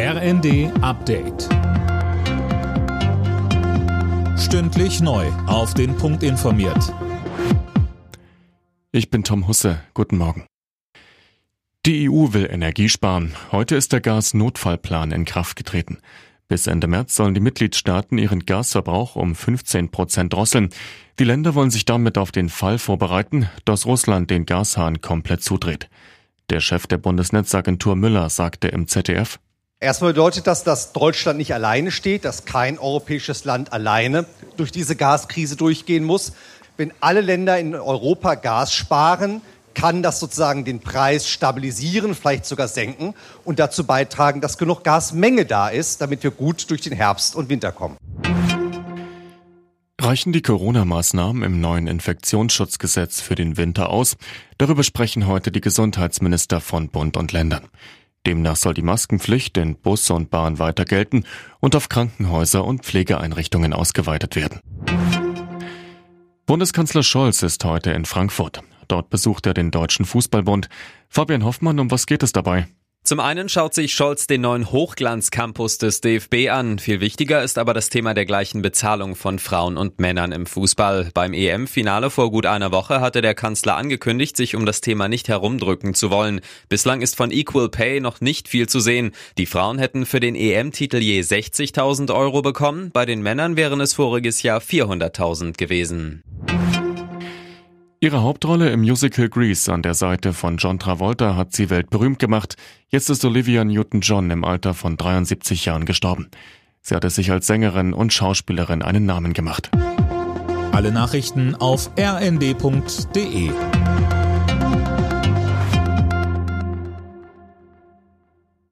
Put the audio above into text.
RND Update. Stündlich neu. Auf den Punkt informiert. Ich bin Tom Husse. Guten Morgen. Die EU will Energie sparen. Heute ist der Gasnotfallplan in Kraft getreten. Bis Ende März sollen die Mitgliedstaaten ihren Gasverbrauch um 15 Prozent drosseln. Die Länder wollen sich damit auf den Fall vorbereiten, dass Russland den Gashahn komplett zudreht. Der Chef der Bundesnetzagentur Müller sagte im ZDF, Erstmal bedeutet das, dass Deutschland nicht alleine steht, dass kein europäisches Land alleine durch diese Gaskrise durchgehen muss. Wenn alle Länder in Europa Gas sparen, kann das sozusagen den Preis stabilisieren, vielleicht sogar senken und dazu beitragen, dass genug Gasmenge da ist, damit wir gut durch den Herbst und Winter kommen. Reichen die Corona-Maßnahmen im neuen Infektionsschutzgesetz für den Winter aus? Darüber sprechen heute die Gesundheitsminister von Bund und Ländern. Demnach soll die Maskenpflicht in Bus und Bahn weiter gelten und auf Krankenhäuser und Pflegeeinrichtungen ausgeweitet werden. Bundeskanzler Scholz ist heute in Frankfurt. Dort besucht er den Deutschen Fußballbund. Fabian Hoffmann, um was geht es dabei? Zum einen schaut sich Scholz den neuen Hochglanzcampus des DFB an. Viel wichtiger ist aber das Thema der gleichen Bezahlung von Frauen und Männern im Fußball. Beim EM-Finale vor gut einer Woche hatte der Kanzler angekündigt, sich um das Thema nicht herumdrücken zu wollen. Bislang ist von Equal Pay noch nicht viel zu sehen. Die Frauen hätten für den EM-Titel je 60.000 Euro bekommen. Bei den Männern wären es voriges Jahr 400.000 gewesen. Ihre Hauptrolle im Musical Grease an der Seite von John Travolta hat sie weltberühmt gemacht. Jetzt ist Olivia Newton-John im Alter von 73 Jahren gestorben. Sie hatte sich als Sängerin und Schauspielerin einen Namen gemacht. Alle Nachrichten auf rnd.de